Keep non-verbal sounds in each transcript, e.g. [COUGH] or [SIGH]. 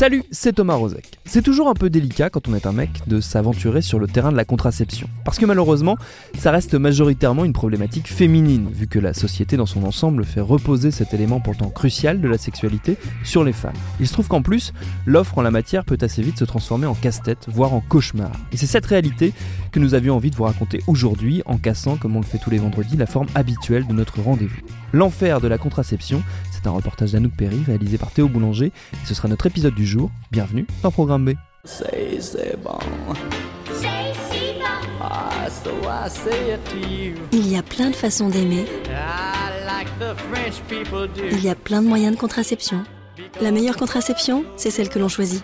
Salut, c'est Thomas Rozek. C'est toujours un peu délicat quand on est un mec de s'aventurer sur le terrain de la contraception. Parce que malheureusement, ça reste majoritairement une problématique féminine, vu que la société dans son ensemble fait reposer cet élément pourtant crucial de la sexualité sur les femmes. Il se trouve qu'en plus, l'offre en la matière peut assez vite se transformer en casse-tête, voire en cauchemar. Et c'est cette réalité que nous avions envie de vous raconter aujourd'hui, en cassant, comme on le fait tous les vendredis, la forme habituelle de notre rendez-vous. L'enfer de la contraception, c'est un reportage d'Anouk Perry réalisé par Théo Boulanger et ce sera notre épisode du jour. Bienvenue dans Programme B. Il y a plein de façons d'aimer. Il y a plein de moyens de contraception. La meilleure contraception, c'est celle que l'on choisit.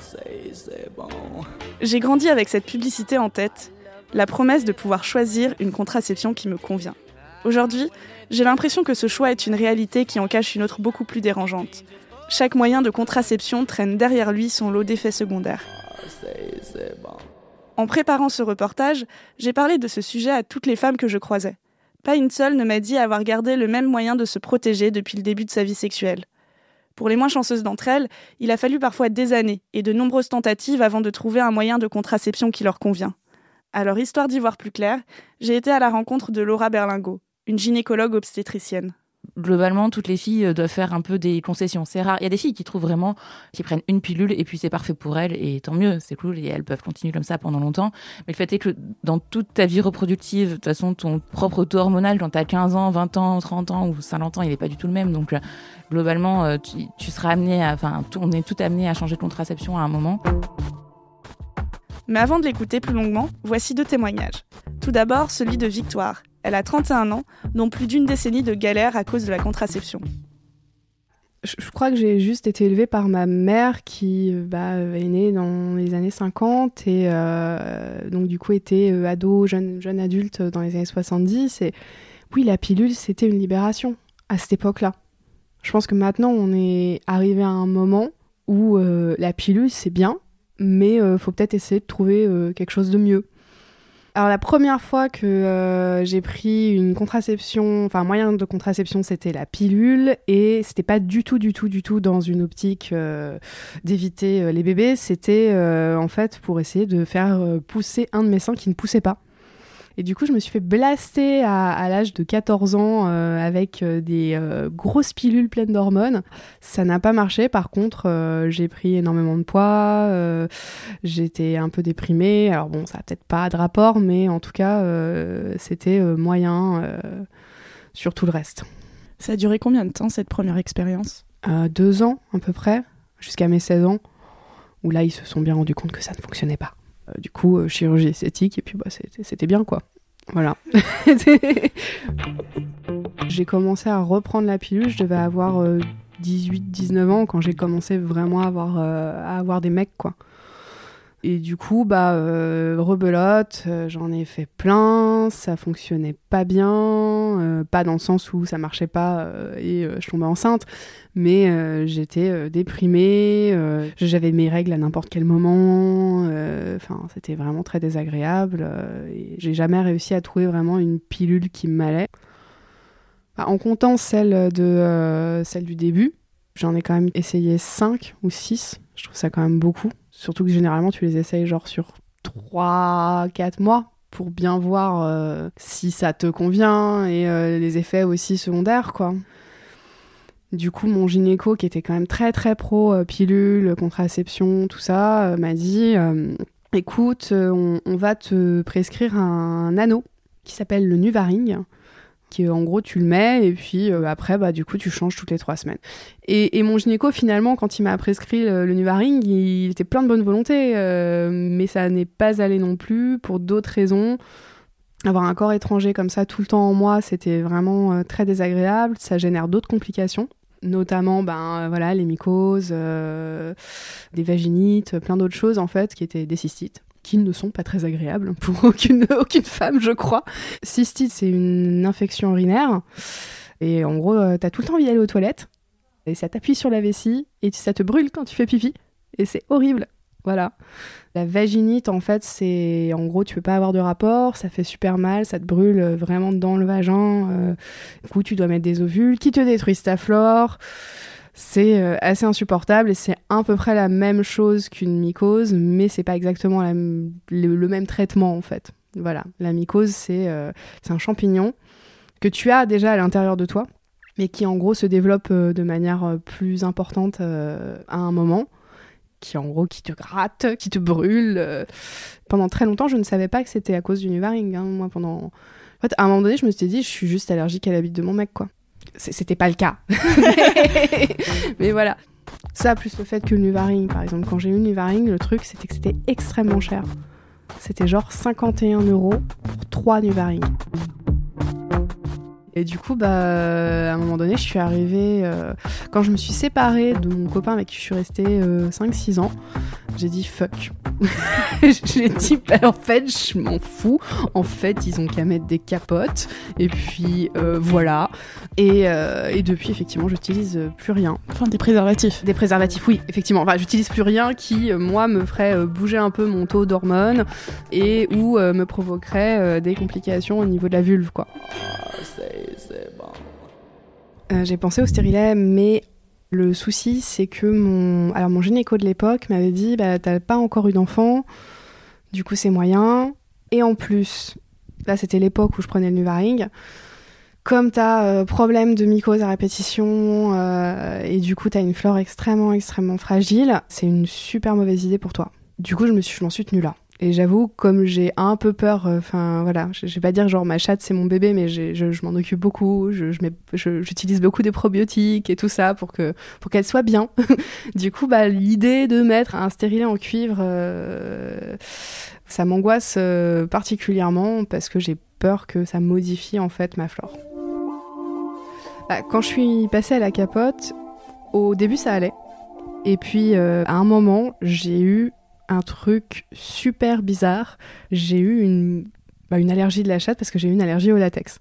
J'ai grandi avec cette publicité en tête, la promesse de pouvoir choisir une contraception qui me convient. Aujourd'hui, j'ai l'impression que ce choix est une réalité qui en cache une autre beaucoup plus dérangeante. Chaque moyen de contraception traîne derrière lui son lot d'effets secondaires. En préparant ce reportage, j'ai parlé de ce sujet à toutes les femmes que je croisais. Pas une seule ne m'a dit avoir gardé le même moyen de se protéger depuis le début de sa vie sexuelle. Pour les moins chanceuses d'entre elles, il a fallu parfois des années et de nombreuses tentatives avant de trouver un moyen de contraception qui leur convient. Alors, histoire d'y voir plus clair, j'ai été à la rencontre de Laura Berlingot, une gynécologue obstétricienne. Globalement, toutes les filles doivent faire un peu des concessions. C'est rare. Il y a des filles qui trouvent vraiment, qui prennent une pilule et puis c'est parfait pour elles et tant mieux, c'est cool et elles peuvent continuer comme ça pendant longtemps. Mais le fait est que dans toute ta vie reproductive, de toute façon, ton propre taux hormonal quand tu as 15 ans, 20 ans, 30 ans ou 50 ans, il n'est pas du tout le même. Donc, euh, globalement, euh, tu, tu seras amené à, enfin, on est tout amené à changer de contraception à un moment. Mais avant de l'écouter plus longuement, voici deux témoignages. Tout d'abord, celui de Victoire. Elle a 31 ans, dont plus d'une décennie de galère à cause de la contraception. Je crois que j'ai juste été élevée par ma mère qui bah, est née dans les années 50 et euh, donc du coup était euh, ado, jeune, jeune adulte dans les années 70. Et oui, la pilule, c'était une libération à cette époque-là. Je pense que maintenant, on est arrivé à un moment où euh, la pilule, c'est bien, mais il faut peut-être essayer de trouver quelque chose de mieux. Alors la première fois que euh, j'ai pris une contraception, enfin un moyen de contraception, c'était la pilule et c'était pas du tout, du tout, du tout dans une optique euh, d'éviter euh, les bébés. C'était en fait pour essayer de faire pousser un de mes seins qui ne poussait pas. Et du coup, je me suis fait blaster à, l'âge de 14 ans euh, avec euh, des euh, grosses pilules pleines d'hormones. Ça n'a pas marché. Par contre, j'ai pris énormément de poids. J'étais un peu déprimée. Alors bon, ça n'a peut-être pas de rapport, mais en tout cas, c'était moyen sur tout le reste. Ça a duré combien de temps cette première expérience? Deux ans à peu près, jusqu'à mes 16 ans, où là, ils se sont bien rendus compte que ça ne fonctionnait pas. Euh, du coup, euh, chirurgie esthétique, et puis bah, c'était bien quoi. Voilà. [LAUGHS] j'ai commencé à reprendre la pilule, je devais avoir 18-19 euh, ans quand j'ai commencé vraiment à avoir, à avoir des mecs quoi. Et du coup, bah, euh, rebelote, euh, j'en ai fait plein, ça fonctionnait pas bien, euh, pas dans le sens où ça marchait pas et je tombais enceinte, mais j'étais déprimée, j'avais mes règles à n'importe quel moment, enfin, c'était vraiment très désagréable et j'ai jamais réussi à trouver vraiment une pilule qui m'allait. Bah, en comptant celle, de, celle du début, j'en ai quand même essayé 5 ou 6, je trouve ça quand même beaucoup. Surtout que généralement, tu les essayes genre sur 3-4 mois pour bien voir euh, si ça te convient et euh, les effets aussi secondaires, quoi. Du coup, mon gynéco, qui était quand même très très pro euh, pilule, contraception, tout ça, m'a dit écoute, on, on, va te prescrire un anneau qui s'appelle le Nuvaring qui en gros tu le mets et puis euh, après bah du coup tu changes toutes les trois semaines. Et, mon gynéco finalement quand il m'a prescrit le, Nuvaring, il était plein de bonne volonté, euh, mais ça n'est pas allé non plus pour d'autres raisons. avoir un corps étranger comme ça tout le temps en moi, c'était vraiment très désagréable. Ça génère d'autres complications notamment ben voilà les mycoses, des vaginites, plein d'autres choses en fait qui étaient des cystites qui ne sont pas très agréables [LAUGHS] pour aucune, aucune femme, je crois. Cystite, c'est une infection urinaire. Et en gros, euh, t'as tout le temps envie d'aller aux toilettes. Et ça t'appuie sur la vessie. Et ça te brûle quand tu fais pipi. Et c'est horrible. Voilà. La vaginite, en fait, c'est. En gros, tu peux pas avoir de rapport, ça fait super mal, ça te brûle vraiment dans le vagin. Euh, du coup, tu dois mettre des ovules qui te détruisent ta flore c'est euh, assez insupportable et c'est à peu près la même chose qu'une mycose, mais c'est pas exactement le, même traitement en fait. Voilà, la mycose euh, c'est un champignon que tu as déjà à l'intérieur de toi, mais qui en gros se développe euh, de manière plus importante à un moment, qui en gros qui te gratte, qui te brûle. Pendant très longtemps, je ne savais pas que c'était à cause du nuvaring. Hein. Moi, pendant, en fait, à un moment donné, je me suis dit, je suis juste allergique à la bite de mon mec, quoi c'était pas le cas. [LAUGHS] mais, voilà. Ça, plus le fait que le Nuvaring, par exemple, quand j'ai eu le Nuvaring, le truc, c'était que c'était extrêmement cher. C'était genre 51 euros pour 3 Nuvaring. Et du coup, bah, à un moment donné, je suis arrivée. Euh, quand je me suis séparée de mon copain avec qui je suis restée 5-6 euh, ans, j'ai dit fuck. [LAUGHS] j'ai dit, bah, en fait, je m'en fous. En fait, ils ont qu'à mettre des capotes. Et puis, euh, voilà. Et, et, depuis, effectivement, j'utilise plus rien. Enfin, des préservatifs. Des préservatifs, oui, effectivement. Enfin, j'utilise plus rien qui, moi, me ferait bouger un peu mon taux d'hormones et ou me provoquerait des complications au niveau de la vulve, quoi. Euh, j'ai pensé au stérilet, mais le souci, c'est que mon, alors mon gynéco de l'époque m'avait dit bah, T'as pas encore eu d'enfant, du coup c'est moyen. Et en plus, là c'était l'époque où je prenais le Nuvaring. Comme tu as euh, problème de mycose à répétition euh, et du coup tu as une flore extrêmement, extrêmement fragile, c'est une super mauvaise idée pour toi. Du coup, je me suis, je m'en suis tenue là. Et j'avoue, comme j'ai un peu peur, euh, enfin voilà, je, vais pas dire genre ma chatte c'est mon bébé, mais je, je m'en occupe beaucoup, j'utilise beaucoup des probiotiques et tout ça pour que pour qu'elle soit bien. [LAUGHS] du coup, bah l'idée de mettre un stérilet en cuivre, euh, ça m'angoisse euh, particulièrement parce que j'ai peur que ça modifie en fait ma flore. Bah, quand je suis passée à la capote, au début ça allait. Et puis à un moment, j'ai eu un truc super bizarre. J'ai eu une, bah, une allergie de la chatte parce que j'ai eu une allergie au latex.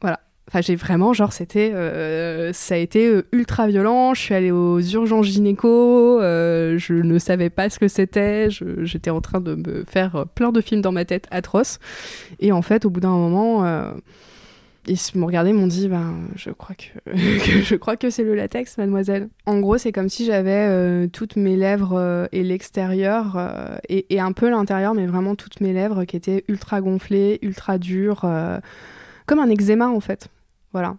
Voilà. Enfin, j'ai vraiment, genre, c'était. Euh, ça a été euh, ultra violent. Je suis allée aux urgences gynéco. Euh, je ne savais pas ce que c'était. J'étais en train de me faire plein de films dans ma tête atroces. Et en fait, au bout d'un moment ils m'ont regardé, m'ont dit, ben, je crois [LAUGHS] que, je crois que c'est le latex, mademoiselle. En gros, c'est comme si j'avais euh, toutes mes lèvres euh, et l'extérieur euh, et, un peu l'intérieur, mais vraiment toutes mes lèvres qui étaient ultra gonflées, ultra dures, comme un eczéma en fait. Voilà.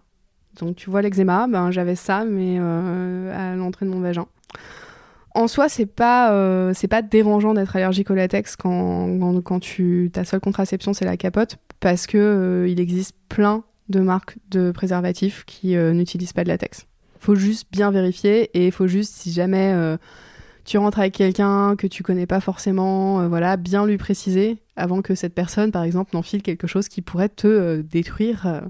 Donc tu vois l'eczéma, ben j'avais ça, mais à l'entrée de mon vagin. En soi, c'est pas c'est pas dérangeant d'être allergique au latex quand, quand, quand tu ta seule contraception c'est la capote parce que il existe plein de marques de préservatifs qui euh, n'utilisent pas de latex. Faut juste bien vérifier et il faut juste, si jamais euh, tu rentres avec quelqu'un que tu connais pas forcément, euh, voilà, bien lui préciser avant que cette personne, par exemple, n'enfile quelque chose qui pourrait te détruire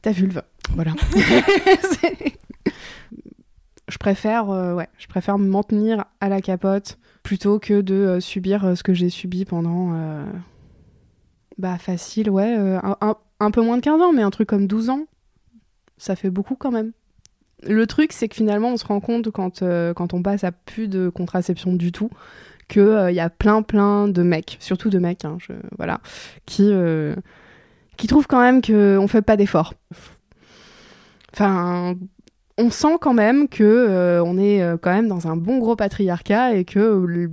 ta vulve. Voilà. [LAUGHS] je préfère, ouais, je préfère me maintenir à la capote plutôt que de subir ce que j'ai subi pendant bah facile, ouais, un, un peu moins de 15 ans, mais un truc comme 12 ans, ça fait beaucoup quand même. Le truc, c'est que finalement, on se rend compte quand, euh, on passe à plus de contraception du tout, qu'il il euh, y a plein, plein de mecs, surtout de mecs, hein, voilà, qui, euh, qui trouvent quand même qu'on fait pas d'efforts. Enfin, on sent quand même que on est quand même dans un bon gros patriarcat et que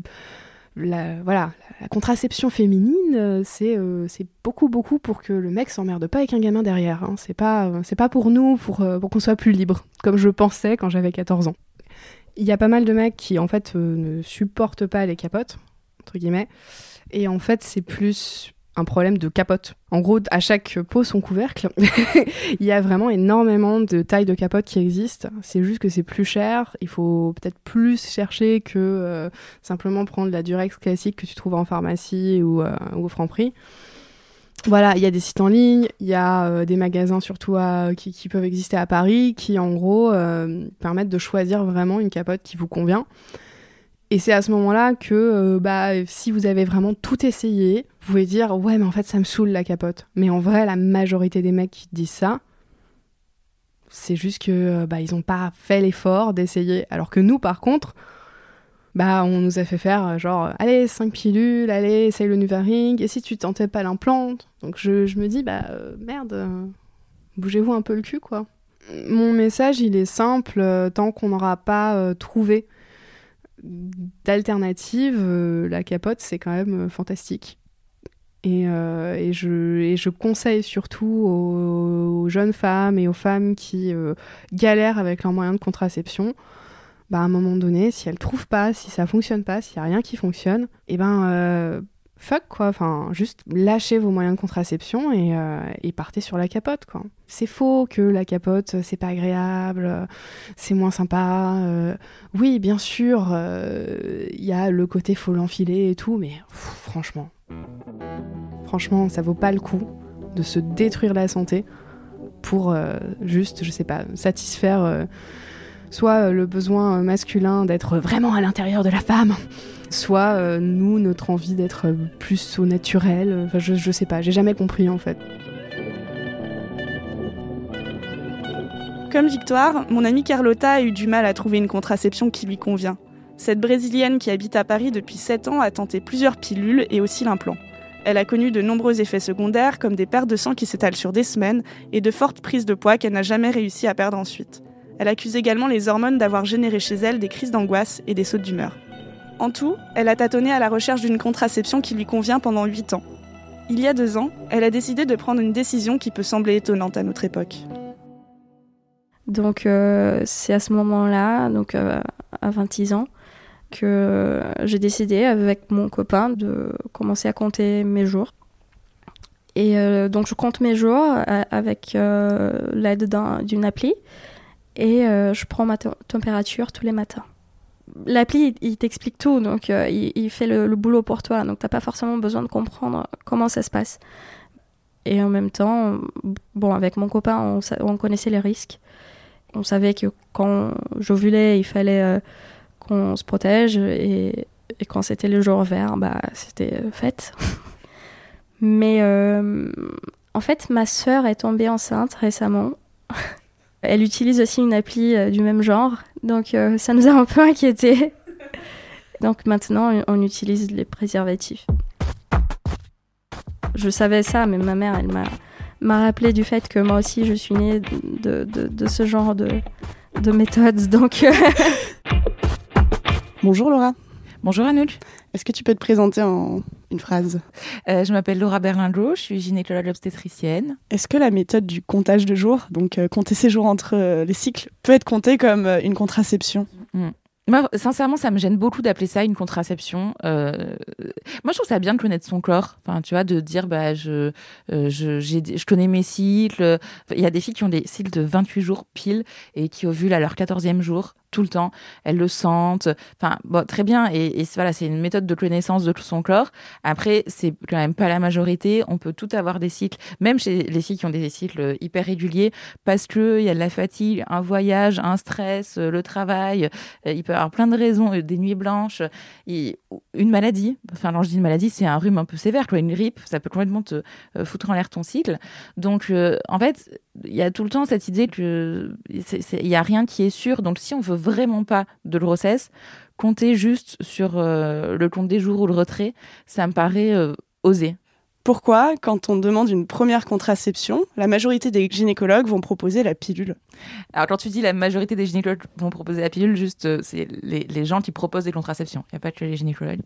la, voilà, la contraception féminine, euh, euh, c'est beaucoup, beaucoup pour que le mec s'emmerde pas avec un gamin derrière. Hein. C'est pas, euh, pas pour nous, pour, pour qu'on soit plus libre, comme je pensais quand j'avais 14 ans. Il y a pas mal de mecs qui, en fait, ne supportent pas les capotes, entre guillemets. Et en fait, c'est plus un problème de capote. En gros, à chaque pot son couvercle. [LAUGHS] il y a vraiment énormément de tailles de capote qui existent. C'est juste que c'est plus cher. Il faut peut-être plus chercher que euh, simplement prendre la Durex classique que tu trouves en pharmacie ou, euh, au Franprix. voilà, il y a des sites en ligne, il y a euh, des magasins surtout qui, qui, peuvent exister à Paris qui en gros euh, permettent de choisir vraiment une capote qui vous convient. Et c'est à ce moment-là que bah, si vous avez vraiment tout essayé, vous pouvez dire ouais mais en fait ça me saoule la capote. Mais en vrai la majorité des mecs qui disent ça, c'est juste que bah, ils n'ont pas fait l'effort d'essayer. Alors que nous par contre, bah on nous a fait faire euh, genre allez 5 pilules, allez essaye le Nuvaring et si tu tentais pas l'implant? Donc je, je, me dis bah euh, merde, euh, bougez-vous un peu le cul quoi. Mon message il est simple tant qu'on n'aura pas trouvé d'alternative, la capote c'est quand même fantastique. Et, et, je, conseille surtout aux, jeunes femmes et aux femmes qui galèrent avec leurs moyens de contraception bah, à un moment donné, si elle trouve pas, si ça fonctionne pas, s'il y a rien qui fonctionne, et eh ben euh, fuck quoi, enfin juste lâchez vos moyens de contraception et, euh, et partez sur la capote quoi. C'est faux que la capote c'est pas agréable, c'est moins sympa. Euh, oui, bien sûr, il y a le côté faut l'enfiler et tout, mais franchement, franchement, ça vaut pas le coup de se détruire la santé pour juste, je sais pas, satisfaire soit euh, le besoin euh, masculin d'être vraiment à l'intérieur de la femme, soit euh, nous, notre envie d'être plus au naturel. Je, je sais pas, j'ai jamais compris en fait. Comme Victoire, mon amie Carlotta a eu du mal à trouver une contraception qui lui convient. Cette Brésilienne qui habite à Paris depuis 7 ans a tenté plusieurs pilules et aussi l'implant. Elle a connu de nombreux effets secondaires comme des pertes de sang qui s'étalent sur des semaines et de fortes prises de poids qu'elle n'a jamais réussi à perdre ensuite. Elle accuse également les hormones d'avoir généré chez elle des crises d'angoisse et des sautes d'humeur. En tout, elle a tâtonné à la recherche d'une contraception qui lui convient pendant 8 ans. Il y a deux ans, elle a décidé de prendre une décision qui peut sembler étonnante à notre époque. Donc euh, c'est à ce moment-là, donc euh, à 26 ans, que j'ai décidé avec mon copain de commencer à compter mes jours. Et euh, donc je compte mes jours avec l'aide d'une appli et euh, je prends ma température tous les matins. L'appli, il, t'explique tout, donc euh, il, fait le, boulot pour toi, donc t'as pas forcément besoin de comprendre comment ça se passe. Et en même temps, bon, avec mon copain, on, on connaissait les risques. On savait que quand j'ovulais, il fallait euh, qu'on se protège, et, et quand c'était le jour vert, bah, c'était fait. [LAUGHS] Mais en fait, ma sœur est tombée enceinte récemment. [LAUGHS] Elle utilise aussi une appli euh, du même genre, donc euh, ça nous a un peu inquiétés. [LAUGHS] donc maintenant, on utilise les préservatifs. Je savais ça, mais ma mère, elle m'a rappelé du fait que moi aussi, je suis née de, de, ce genre de, de méthodes. Donc. [LAUGHS] Bonjour Laura. Bonjour Anouk. Est-ce que tu peux te présenter en une phrase? Euh, Je m'appelle Laura Berlingo, je suis gynécologue obstétricienne. Est-ce que la méthode du comptage de jours, donc euh, compter ses jours entre euh, les cycles, peut être comptée comme une contraception? Mm. Moi, sincèrement, ça me gêne beaucoup d'appeler ça une contraception. Euh, moi, je trouve ça bien de connaître son corps. Enfin, tu vois, de dire, bah, je, euh, je, je connais mes cycles. Il y a des filles qui ont des cycles de 28 jours pile et qui ovulent à leur 14e jour tout le temps, elles le sentent. Enfin, bon, très bien. Et, et voilà, c'est une méthode de connaissance de tout son corps. Après, c'est quand même pas la majorité. On peut tout avoir des cycles, même chez les filles qui ont des cycles hyper réguliers, parce que il y a de la fatigue, un voyage, un stress, le travail. Euh, il peut y avoir plein de raisons, euh, des nuits blanches, une maladie. Enfin, quand je dis une maladie, c'est un rhume un peu sévère, quoi. Une grippe, ça peut complètement te euh, foutre en l'air ton cycle. Donc, en fait, il y a tout le temps cette idée que il y a rien qui est sûr. Donc, si on veut vraiment pas de grossesse, compter juste sur euh, le compte des jours ou le retrait, ça me paraît euh, osé. Pourquoi, quand on demande une première contraception, la majorité des gynécologues vont proposer la pilule? Alors, quand tu dis la majorité des gynécologues vont proposer la pilule, juste, euh, c'est les, gens qui proposent des contraceptions. Il n'y a pas que les gynécologues.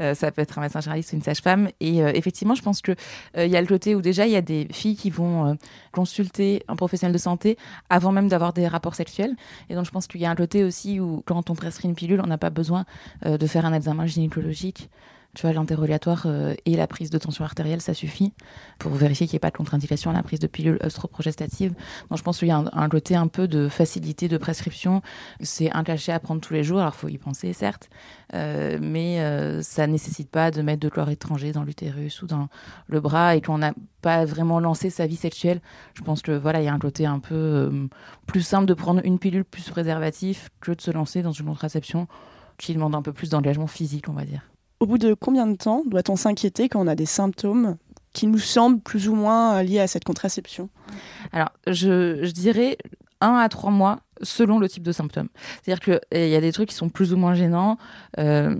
Euh, ça peut être un médecin généraliste ou une sage-femme. Et euh, effectivement, je pense qu'il il y a le côté où déjà, il y a des filles qui vont consulter un professionnel de santé avant même d'avoir des rapports sexuels. Et donc, je pense qu'il y a un côté aussi où, quand on prescrit une pilule, on n'a pas besoin de faire un examen gynécologique Tu vois, l'interrogatoire euh, et la prise de tension artérielle, ça suffit pour vérifier qu'il n'y ait pas de contre-indication à la prise de pilules œstroprogestatives. Donc, je pense qu'il y a un, côté un peu de facilité de prescription. C'est un cachet à prendre tous les jours. Alors, il faut y penser, certes, euh, mais euh, ça nécessite pas de mettre de chlore étranger dans l'utérus ou dans le bras et qu'on n'a pas vraiment lancé sa vie sexuelle. Je pense que voilà, il y a un côté un peu plus simple de prendre une pilule plus préservatif que de se lancer dans une contraception qui demande un peu plus d'engagement physique, on va dire. Au bout de combien de temps doit-on s'inquiéter quand on a des symptômes qui nous semblent plus ou moins liés à cette contraception? Alors, je, dirais un à trois mois selon le type de symptômes. C'est-à-dire qu'il eh, y a des trucs qui sont plus ou moins gênants. Euh,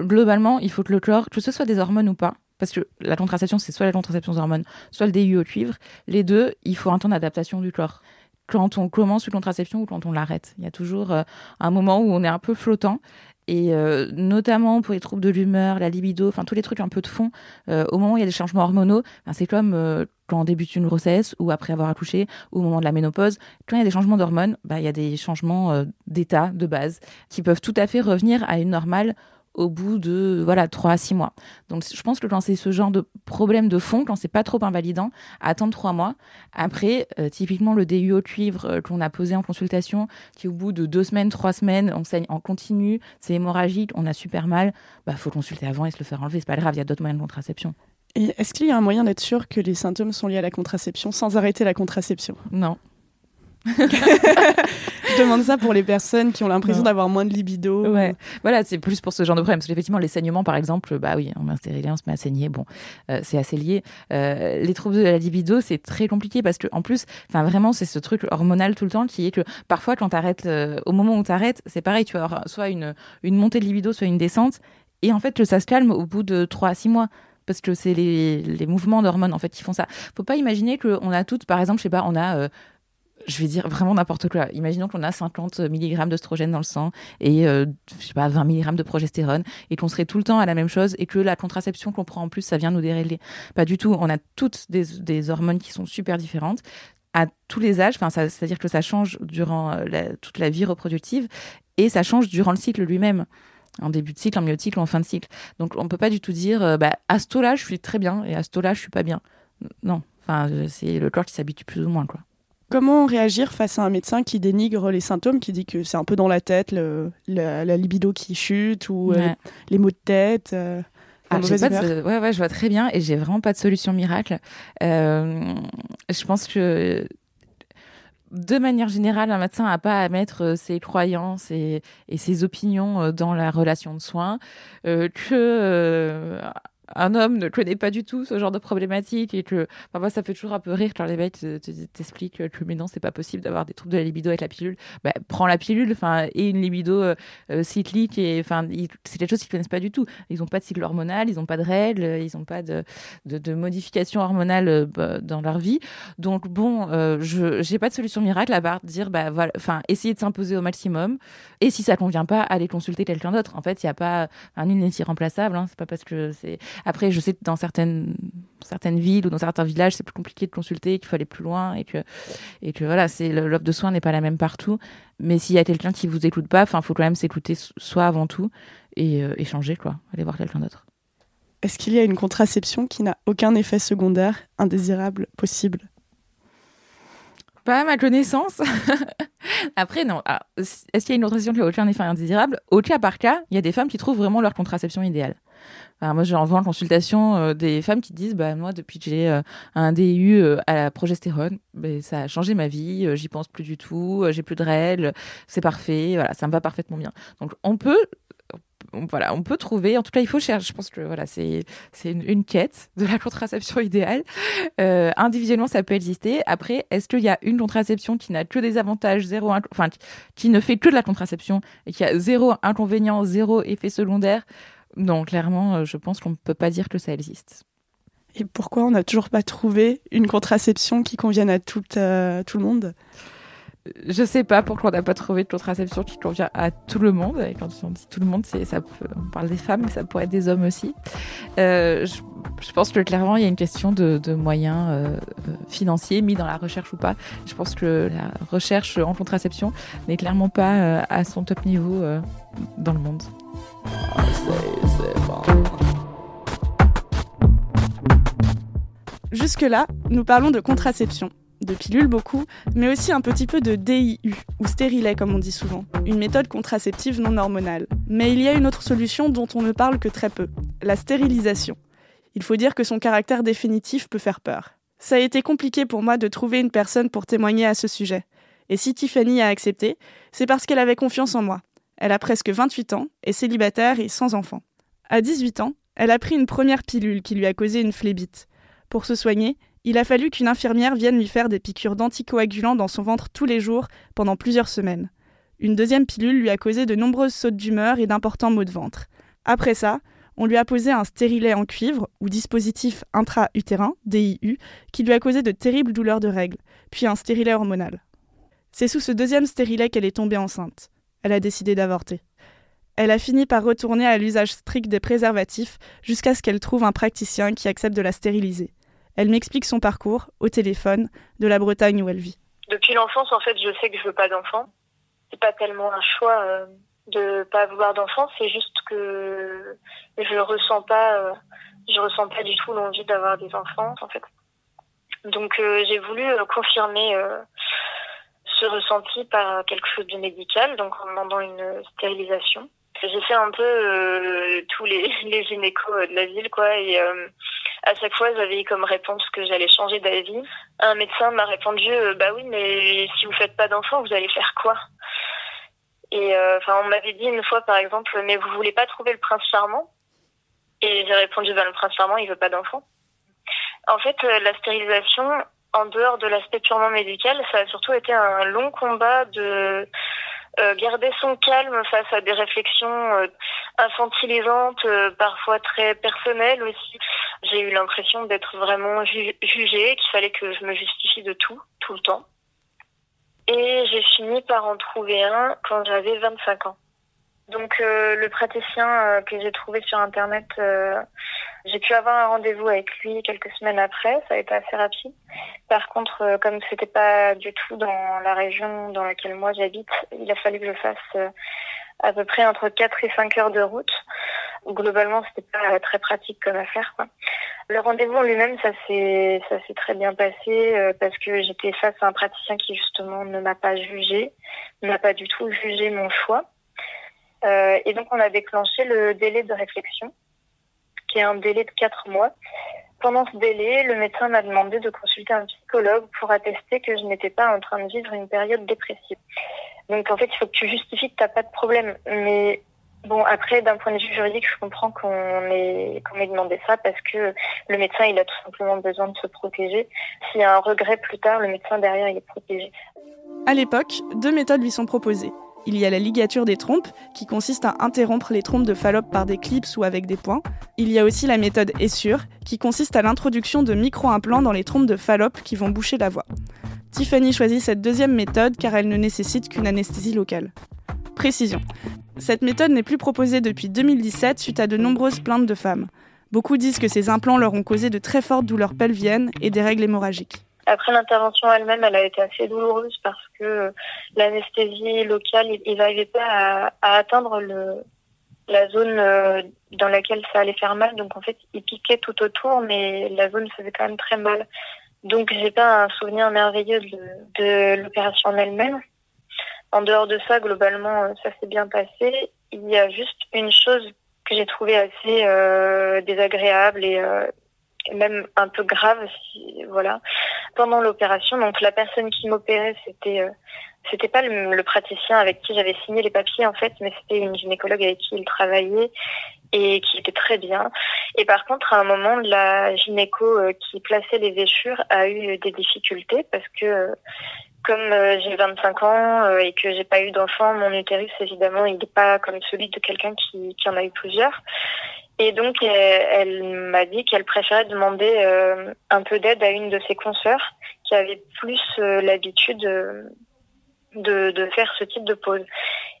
globalement, il faut que le corps, que ce soit des hormones ou pas, parce que la contraception, c'est soit la contraception aux hormones, soit le DIU au cuivre, les deux, il faut un temps d'adaptation du corps. Quand on commence une contraception ou quand on l'arrête. Il y a toujours euh, un moment où on est un peu flottant. Et euh, notamment pour les troubles de l'humeur, la libido, enfin tous les trucs un peu de fond, euh, au moment où il y a des changements hormonaux, ben, c'est comme euh, quand on débute une grossesse ou après avoir accouché ou au moment de la ménopause. Quand il y a des changements d'hormones, ben, il y a des changements d'état de base qui peuvent tout à fait revenir à une normale au bout de voilà 3 à 6 mois. Donc je pense que quand c'est ce genre de problème de fond, quand c'est pas trop invalidant, attendre 3 mois. Après, euh, typiquement le DU au cuivre euh, qu'on a posé en consultation, qui au bout de 2 semaines, 3 semaines, on saigne en continu, c'est hémorragique, on a super mal, bah faut consulter avant et se le faire enlever, c'est pas grave, il y a d'autres moyens de contraception. Et est-ce qu'il y a un moyen d'être sûr que les symptômes sont liés à la contraception sans arrêter la contraception? Non. Je demande ça pour les personnes qui ont l'impression d'avoir moins de libido. Ouais. Voilà, c'est plus pour ce genre de problème. Parce qu'effectivement, les saignements, par exemple, bah oui, on met un stérilet, on se met à saigner. Bon, euh, c'est assez lié. Euh, les troubles de la libido, c'est très compliqué parce que, en plus, enfin, vraiment, c'est ce truc hormonal tout le temps qui est que parfois, quand tu arrêtes, euh, au moment où tu arrêtes, c'est pareil, tu as soit une, une montée de libido, soit une descente. Et en fait, ça se calme au bout de 3 à 6 mois parce que c'est les, les, mouvements d'hormones en fait qui font ça. Faut pas imaginer qu'on a toutes, par exemple, je sais pas, on a je vais dire vraiment n'importe quoi. Imaginons qu'on a 50 mg d'oestrogène dans le sang et euh, je sais pas 20 mg de progestérone et qu'on serait tout le temps à la même chose et que la contraception qu'on prend en plus ça vient nous dérégler. Pas du tout. On a toutes des, hormones qui sont super différentes à tous les âges. Enfin, c'est-à-dire que ça change durant euh, toute la vie reproductive et ça change durant le cycle lui-même. En début de cycle, en milieu de cycle en fin de cycle. Donc on peut pas du tout dire euh, bah, à ce là je suis très bien et à ce là je suis pas bien. Non. Enfin, c'est le corps qui s'habitue plus ou moins quoi. Comment réagir face à un médecin qui dénigre les symptômes, qui dit que c'est un peu dans la tête, la, libido qui chute ou euh, les maux de tête euh, ah, ouais, ouais, je vois très bien et j'ai vraiment pas de solution miracle. Euh, je pense que de manière générale, un médecin n'a pas à mettre ses croyances et, et, ses opinions dans la relation de soins, que un homme ne connaît pas du tout ce genre de problématique et que enfin, moi ça fait toujours un peu rire quand les mecs t'expliquent que mais non c'est pas possible d'avoir des troubles de la libido avec la pilule. Bah, prends la pilule enfin et une libido euh, euh, cyclique et enfin c'est quelque chose qu'ils connaissent pas du tout. Ils ont pas de cycle hormonal ils ont pas de règles ils ont pas de, de, de modification hormonale euh, bah, dans leur vie. Donc bon je j'ai pas de solution miracle à part dire bah voilà enfin essayer de s'imposer au maximum. Et si ça convient pas aller consulter quelqu'un d'autre. En fait il y a pas un nul n'est irremplaçable hein, c'est pas parce que c'est après, je sais que dans certaines, certaines villes ou dans certains villages, c'est plus compliqué de consulter, qu'il faut aller plus loin et que, et que voilà, c'est l'offre de soins n'est pas la même partout. Mais s'il y a quelqu'un qui vous écoute pas, enfin, faut quand même s'écouter soi avant tout et euh, échanger, quoi. Aller voir quelqu'un d'autre. Est-ce qu'il y a une contraception qui n'a aucun effet secondaire indésirable possible? Pas à ma connaissance. [LAUGHS] Après, non. Est-ce qu'il y a une contraception qui n'a aucun effet indésirable? Au cas par cas, il y a des femmes qui trouvent vraiment leur contraception idéale. Moi, j'en vois en consultation euh, des femmes qui disent, bah moi, depuis que j'ai euh, un DU euh, à la progestérone, ça a changé ma vie. j'y pense plus du tout. j'ai plus de règles. C'est parfait. Voilà, ça me va parfaitement bien. Donc on peut voilà, on peut trouver. En tout cas, il faut chercher. Je pense que voilà, c'est c'est une, quête de la contraception [LAUGHS] idéale. individuellement, ça peut exister. Après, est-ce qu'il y a une contraception qui n'a que des avantages, zéro, enfin, qui ne fait que de la contraception et qui a zéro inconvénient, zéro effet secondaire? Non, clairement, euh, je pense qu'on ne peut pas dire que ça existe. Et pourquoi on n'a toujours pas trouvé une contraception qui convienne à tout, euh, tout le monde? Je sais pas pourquoi on n'a pas trouvé de contraception qui convient à tout le monde. Et quand on dit tout le monde, c'est ça on parle des femmes, mais ça pourrait être des hommes aussi. Euh, je, pense que clairement, il y a une question de, moyens financiers mis dans la recherche ou pas. Je pense que la recherche en contraception n'est clairement pas à son top niveau dans le monde. Jusque-là, nous parlons de contraception, de pilules beaucoup, mais aussi un petit peu de DIU, ou stérilet comme on dit souvent, une méthode contraceptive non hormonale. Mais il y a une autre solution dont on ne parle que très peu, la stérilisation. Il faut dire que son caractère définitif peut faire peur. Ça a été compliqué pour moi de trouver une personne pour témoigner à ce sujet. Et si Tiffany a accepté, c'est parce qu'elle avait confiance en moi. Elle a presque 28 ans, est célibataire et sans enfant. À 18 ans, elle a pris une première pilule qui lui a causé une phlébite. Pour se soigner, il a fallu qu'une infirmière vienne lui faire des piqûres d'anticoagulants dans son ventre tous les jours pendant plusieurs semaines. Une deuxième pilule lui a causé de nombreuses sautes d'humeur et d'importants maux de ventre. Après ça, on lui a posé un stérilet en cuivre ou dispositif intra-utérin, DIU, qui lui a causé de terribles douleurs de règles, puis un stérilet hormonal. C'est sous ce deuxième stérilet qu'elle est tombée enceinte. Elle a décidé d'avorter. Elle a fini par retourner à l'usage strict des préservatifs jusqu'à ce qu'elle trouve un praticien qui accepte de la stériliser. Elle m'explique son parcours, au téléphone, de la Bretagne où elle vit. Depuis l'enfance, en fait, je sais que je veux pas d'enfant. C'est pas tellement un choix euh, de pas vouloir d'enfant, c'est juste que je ressens pas, euh, je ressens pas du tout l'envie d'avoir des enfants, en fait. Donc euh, j'ai voulu confirmer ce ressenti par quelque chose de médical, donc en demandant une stérilisation. J'ai fait un peu euh, tous les, [LAUGHS] les gynécos euh, de la ville, quoi, euh, à chaque fois, j'avais comme réponse que j'allais changer d'avis. Un médecin m'a répondu, bah oui, mais si vous faites pas d'enfant, vous allez faire quoi? Et enfin, on m'avait dit une fois, par exemple, mais vous voulez pas trouver le prince charmant? Et j'ai répondu, bah le prince charmant, il veut pas d'enfant. En fait, la stérilisation, en dehors de l'aspect purement médical, ça a surtout été un long combat de euh, garder son calme face à des réflexions euh, infantilisantes, euh, parfois très personnelles aussi. J'ai eu l'impression d'être vraiment jugée, qu'il fallait que je me justifie de tout, tout le temps. Et j'ai fini par en trouver un quand j'avais 25 ans. Donc le praticien que j'ai trouvé sur internet j'ai pu avoir un rendez-vous avec lui quelques semaines après, ça a été assez rapide. Par contre, euh, comme c'était pas du tout dans la région dans laquelle moi j'habite, il a fallu que je fasse euh, à peu près entre 4 et 5 heures de route. Globalement, c'était pas très pratique comme affaire. Quoi. Le rendez-vous en lui-même, ça s'est ça s'est très bien passé euh, parce que j'étais face à un praticien qui justement ne m'a pas jugé, ne m'a pas du tout jugé mon choix. Euh, et donc on a déclenché le délai de réflexion qui est un délai de quatre mois. Pendant ce délai, le médecin m'a demandé de consulter un psychologue pour attester que je n'étais pas en train de vivre une période dépressive. Donc en fait, il faut que tu justifies que tu n'as pas de problème. Mais bon, après, d'un point de vue juridique, je comprends qu'on ait, qu'on ait demandé ça parce que le médecin, il a tout simplement besoin de se protéger. S'il y a un regret plus tard, le médecin derrière, il est protégé. À l'époque, deux méthodes lui sont proposées. Il y a la ligature des trompes, qui consiste à interrompre les trompes de Fallope par des clips ou avec des points. Il y a aussi la méthode Essure, qui consiste à l'introduction de micro-implants dans les trompes de Fallope qui vont boucher la voie. Tiffany choisit cette deuxième méthode car elle ne nécessite qu'une anesthésie locale. Précision. Cette méthode n'est plus proposée depuis 2017 suite à de nombreuses plaintes de femmes. Beaucoup disent que ces implants leur ont causé de très fortes douleurs pelviennes et des règles hémorragiques. Après l'intervention elle-même, elle a été assez douloureuse parce l'anesthésie locale, il n'arrivait pas à, atteindre le, la zone euh, dans laquelle ça allait faire mal. Donc en fait, il piquait tout autour, mais la zone faisait quand même très mal. Donc j'ai pas un souvenir merveilleux de, l'opération en elle-même. En dehors de ça, globalement, euh, ça s'est bien passé. Il y a juste une chose que j'ai trouvée assez euh, désagréable et même un peu grave si, voilà pendant l'opération donc la personne qui m'opérait c'était euh, c'était pas le, praticien avec qui j'avais signé les papiers en fait mais c'était une gynécologue avec qui il travaillait et qui était très bien et par contre à un moment la gynéco euh, qui plaçait les échures a eu des difficultés parce que euh, comme j'ai 25 ans et que j'ai pas eu d'enfant, mon utérus évidemment il n'est pas comme celui de quelqu'un qui en a eu plusieurs. Et donc, elle, m'a dit qu'elle préférait demander euh, un peu d'aide à une de ses consoeurs qui avait plus euh, l'habitude euh, de, faire ce type de pause.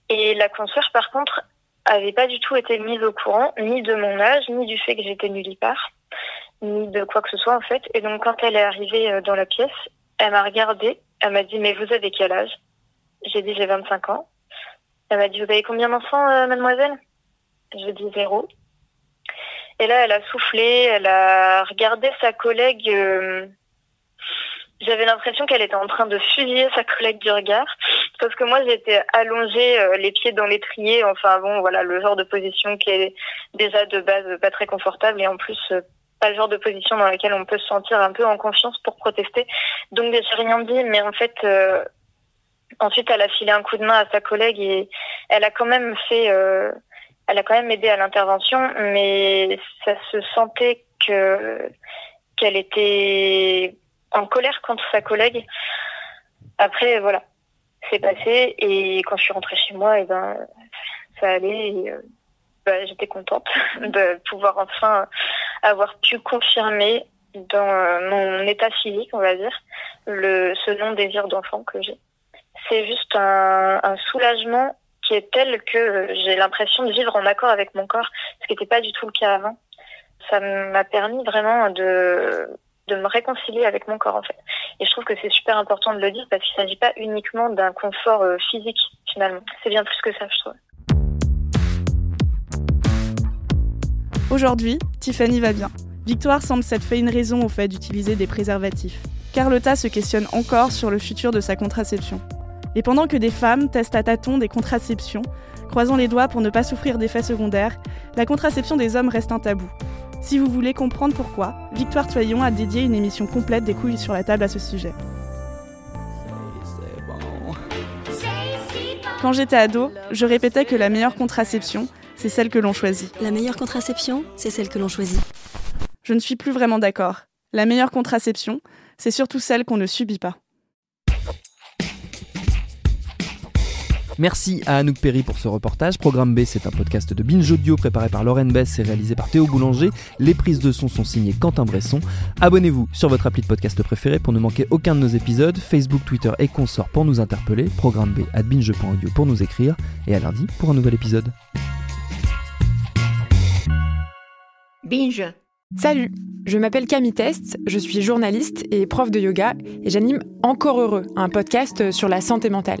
Et la consoeur, par contre, avait pas du tout été mise au courant, ni de mon âge, ni du fait que j'étais nullipare, ni de quoi que ce soit en fait. Et donc, quand elle est arrivée dans la pièce, elle m'a regardée, elle m'a dit Mais vous avez quel âge? J'ai dit J'ai 25 ans. Elle m'a dit Vous avez combien d'enfants, mademoiselle? Je dis zéro. Et là, elle a soufflé, elle a regardé sa collègue. euh, J'avais l'impression qu'elle était en train de fusiller sa collègue du regard. Parce que moi, j'étais allongée, euh, les pieds dans l'étrier. Enfin bon, voilà, le genre de position qui est déjà de base pas très confortable et en plus euh, pas le genre de position dans laquelle on peut se sentir un peu en confiance pour protester. Donc j'ai rien dit, mais en fait, euh, ensuite elle a filé un coup de main à sa collègue et elle a quand même fait, euh, elle a quand même aidé à l'intervention, mais ça se sentait que qu'elle était en colère contre sa collègue. Après, voilà, c'est passé et quand je suis rentrée chez moi, et ben ça allait. Euh, bah, j'étais contente [LAUGHS] de pouvoir enfin avoir pu confirmer dans euh, mon état physique, on va dire, le ce non désir d'enfant que j'ai. C'est juste un soulagement est tel que j'ai l'impression de vivre en accord avec mon corps, ce qui n'était pas du tout le cas avant. Ça m'a permis vraiment de de me réconcilier avec mon corps en fait. Et je trouve que c'est super important de le dire parce qu'il ne s'agit pas uniquement d'un confort euh, physique finalement. C'est bien plus que ça, je trouve. Aujourd'hui, Tiffany va bien. Victoire semble s'être fait une raison au fait d'utiliser des préservatifs. Carlotta se questionne encore sur le futur de sa contraception. Et pendant que des femmes testent à tâtons des contraceptions, croisant les doigts pour ne pas souffrir d'effets secondaires, la contraception des hommes reste un tabou. Si vous voulez comprendre pourquoi, Victoire Toyon a dédié une émission complète des couilles sur la table à ce sujet. Quand j'étais ado, je répétais que la meilleure contraception, c'est celle que l'on choisit. La meilleure contraception, c'est celle que l'on choisit. Je ne suis plus vraiment d'accord. La meilleure contraception, c'est surtout celle qu'on ne subit pas. Merci à Anouk Perry pour ce reportage. Programme B, c'est un podcast de Binge Audio préparé par Lauren Bess et réalisé par Théo Boulanger. Les prises de son sont signées Quentin Bresson. Abonnez-vous sur votre appli de podcast préféré pour ne manquer aucun de nos épisodes. Facebook, Twitter et consorts pour nous interpeller. Programme B à binge.audio pour nous écrire. Et à lundi pour un nouvel épisode. Binge. Salut, je m'appelle Camille Test, je suis journaliste et prof de yoga et j'anime Encore Heureux, un podcast sur la santé mentale.